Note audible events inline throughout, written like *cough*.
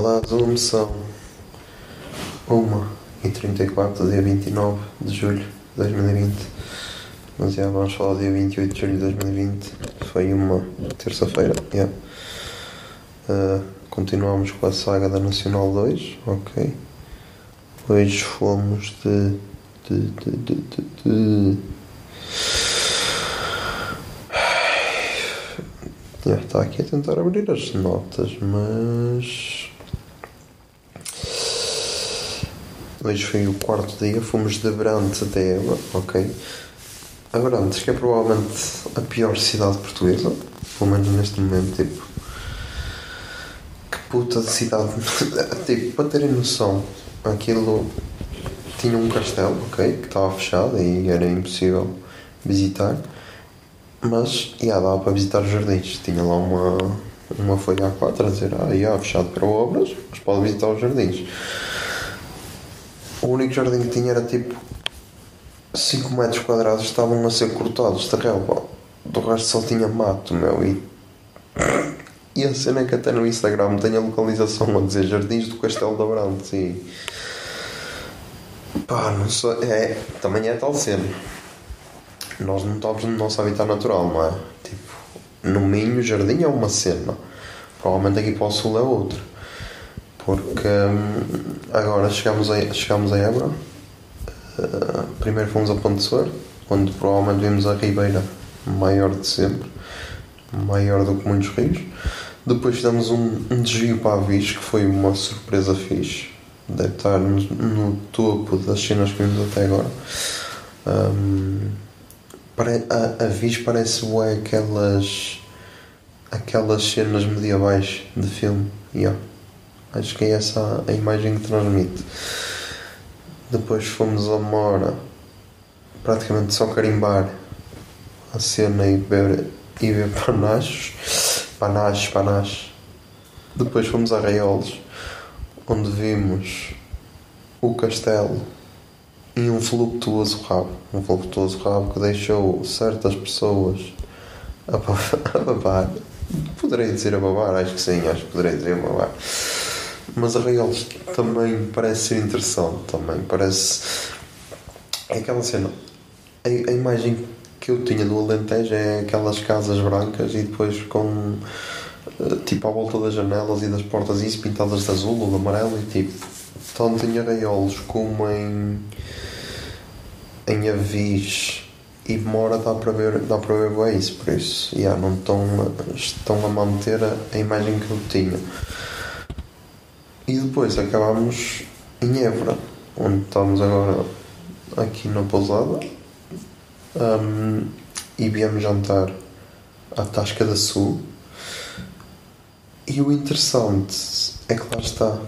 Zoom são 1 e 34 dia 29 de julho de 2020. Mas já vamos falar do dia 28 de julho de 2020. Foi uma terça-feira. Yeah. Uh, continuamos com a saga da Nacional 2. Ok. Hoje fomos de. de. de. de. de, de... Está aqui a tentar abrir as notas, mas. Hoje foi o quarto dia, fomos de Abrantes até Eva, ok? Abrantes, que é provavelmente a pior cidade portuguesa, pelo menos neste momento, tipo. Que puta de cidade. *laughs* tipo, para terem noção, aquilo tinha um castelo, ok? Que estava fechado e era impossível visitar. Mas, ia dava para visitar os jardins. Tinha lá uma, uma folha A4 a dizer, ah, ia, fechado para obras, mas pode visitar os jardins. O único jardim que tinha era tipo 5 metros quadrados estavam a ser cortados de relva. Do resto só tinha mato, meu. E, *coughs* e a cena é que até no Instagram tem a localização a dizer Jardins do Castelo de Abrantes e. Pá, não sei. É, também é tal cena. Nós não estamos no nosso habitat natural, não é? Tipo, no Minho, jardim é uma cena. Provavelmente aqui para o sul é outra. Porque hum, agora chegamos a, chegamos a Évora. Uh, primeiro fomos a Ponte Soar, onde provavelmente vimos a ribeira maior de sempre, maior do que muitos rios. Depois fizemos um, um desvio para a Viz, que foi uma surpresa fixe. Deve estar no, topo das cenas que vimos até agora. Pare- a, a Viz parece ué, aquelas aquelas cenas medievais de filme. Yeah. Acho que é essa a imagem que transmite. Depois fomos a Mora, praticamente só carimbar a cena e beber, e ver panachos. Panachos, panachos. Depois fomos a Raiolos, onde vimos o castelo e um fluctuoso rabo. Um fluctuoso rabo que deixou certas pessoas a a *laughs* babar. Poderei dizer a babar, acho que sim, acho que poderei dizer a babar. Mas Arraiolos também parece ser interessante, também parece. É aquela cena. A, a imagem que eu tinha do Alentejo é aquelas casas brancas e depois com. eh, tipo à volta das janelas e das portas isso pintadas de azul ou de amarelo e tipo. Tanto em Arraiolos como em. em Avis e Mora dá para ver, dá para ver bem isso, por isso, yeah, não estão, estão a manter a, a imagem que eu tinha. E depois acabámos em Évora, onde estamos agora aqui na pousada, Ahm, e viemos jantar à Tasca da Sul. E o interessante é que lá está.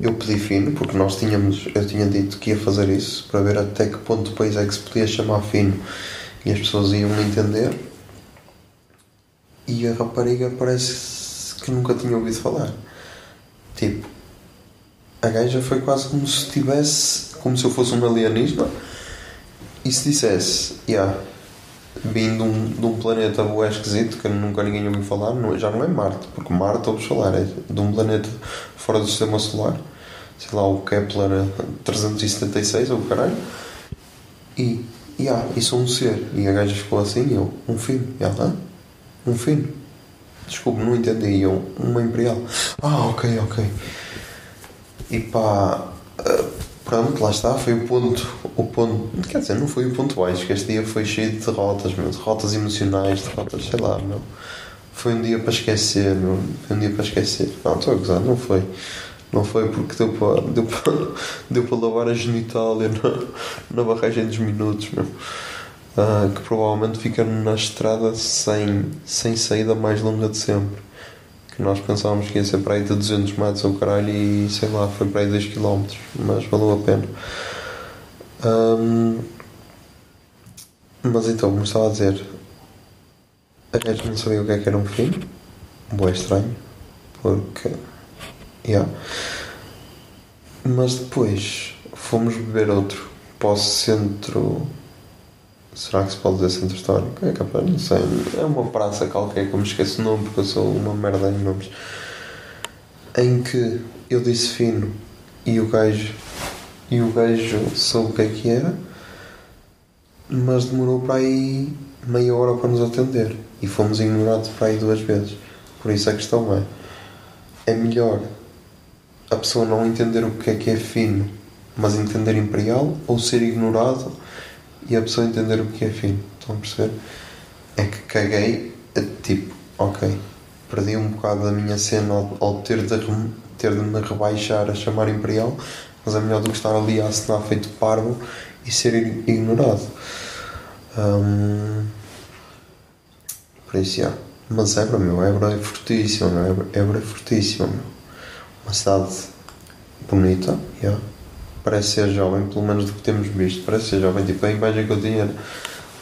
Eu pedi fino, porque nós tínhamos, eu tinha dito que ia fazer isso, para ver até que ponto do país é que se podia chamar fino e as pessoas iam entender. E a rapariga parece que nunca tinha ouvido falar. Tipo, a gaja foi quase como se tivesse, como se eu fosse um alienígena e se dissesse, yeah, vim de um, de um planeta bué esquisito que nunca ninguém ouviu falar, não, já não é Marte, porque Marte ouves falar, é de um planeta fora do sistema solar, sei lá, o Kepler 376 ou o caralho, e, yeah, e sou um ser. E a gaja ficou assim, eu, um fino, e ela, "Hã? um fino. Desculpe, não entendi, eu, uma imperial. Ah, ok, ok. E pá, eh, pronto, lá está, foi o ponto, o ponto, quer dizer, não foi o ponto baixo, que este dia foi cheio de derrotas, meu, derrotas emocionais, derrotas, sei lá, meu. Foi um dia para esquecer, meu, foi um dia para esquecer. Não, estou a gozar, não foi. Não foi porque deu para, *laughs* deu para, deu para lavar a genitália na, na barragem dos minutos, meu. Ah, que provavelmente fica na estrada sem, sem saída mais longa de sempre. Que nós pensávamos que ia ser para aí de 200 metros ou caralho e sei lá, foi para aí 2 km, mas valeu a pena. Ahm, mas então, como estava a dizer, a gente não sabia o que é que era um fim, um é estranho, porque. Yeah. Mas depois fomos beber outro para o centro. Será que se pode dizer centro histórico? É capaz, não sei. É uma praça qualquer me esqueço o nome porque eu sou uma merda em nomes. Em que eu disse fino e o gajo. E o gajo soube o que é que era, mas demorou para aí meia hora para nos atender. E fomos ignorados para aí duas vezes. Por isso a questão é: é melhor a pessoa não entender o que é que é fino, mas entender imperial, ou ser ignorado e a pessoa entender o que é fino. Estão a perceber? É que caguei, tipo, ok, perdi um bocado da minha cena ao, ao ter, de, ter de me rebaixar a chamar imperial, mas é melhor do que estar ali a assinar feito parvo e ser ig- ignorado. Hum, por isso, já. Mas Évora, meu, Évora é fortíssima, meu. Évora, é fortíssima, meu. Uma cidade bonita, já. Parece ser jovem, pelo menos do que temos visto. Parece ser jovem, tipo, a imagem que eu tinha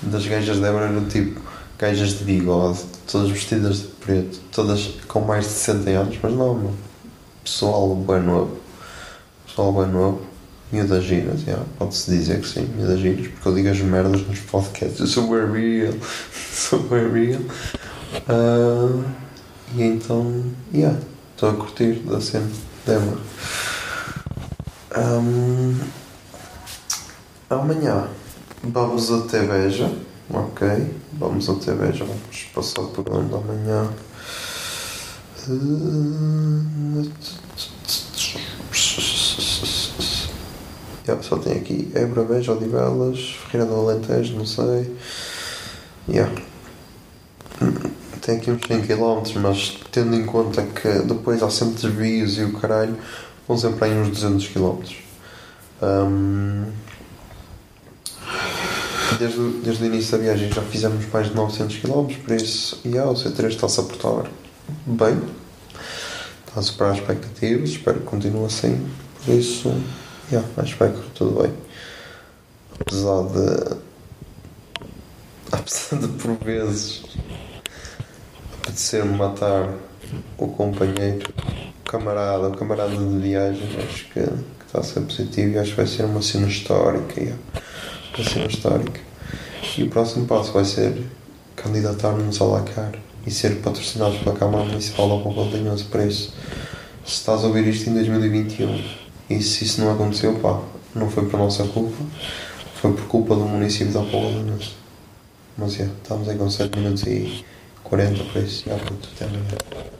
das gajas de Évora eram tipo gajas de bigode, todas vestidas de preto, todas com mais de 60 anos, mas não, meu. Pessoal bem novo. Pessoal bem novo. Miúdas giras, já. Pode-se dizer que sim, miúdas giras, porque eu digo as merdas nos podcasts. Eu sou bem real. *laughs* sou bem real. Ah, e então, yeah, estou a curtir da cena de Ahm, amanhã vamos até Beja, ok? Vamos até Beja, vamos passar por onde amanhã? Yeah, só tem aqui Évora, Beja, Odivelas, Ferreira do Alentejo, não sei. Yeah. Tem aqui uns 100 km, mas tendo em conta que depois há sempre desvios e o caralho, vão sempre aí uns 200 km. Hum, desde, desde o início da viagem já fizemos mais de 900 km, por isso, yeah, o C3 está-se a portar bem, está a superar as expectativas, espero que continue assim, por isso, yeah, acho que vai correr tudo bem. Apesar de. *laughs* Apesar de por vezes apetecer-me matar o companheiro, camarada, o camarada de viagem, acho que, está a ser positivo e acho que vai ser uma cena histórica. yeah. Uma cena histórica. E o próximo passo vai ser candidatar-nos ao LACAR e ser patrocinados pela Câmara Municipal da Póvoa de Lanhoso. Por isso, se estás a ouvir isto em 2021 e se isso não aconteceu, pá, não foi por nossa culpa, foi por culpa do município da Póvoa de. Mas já, estamos aí com 7 minutos e 40, por isso, já, puto, até amanhã.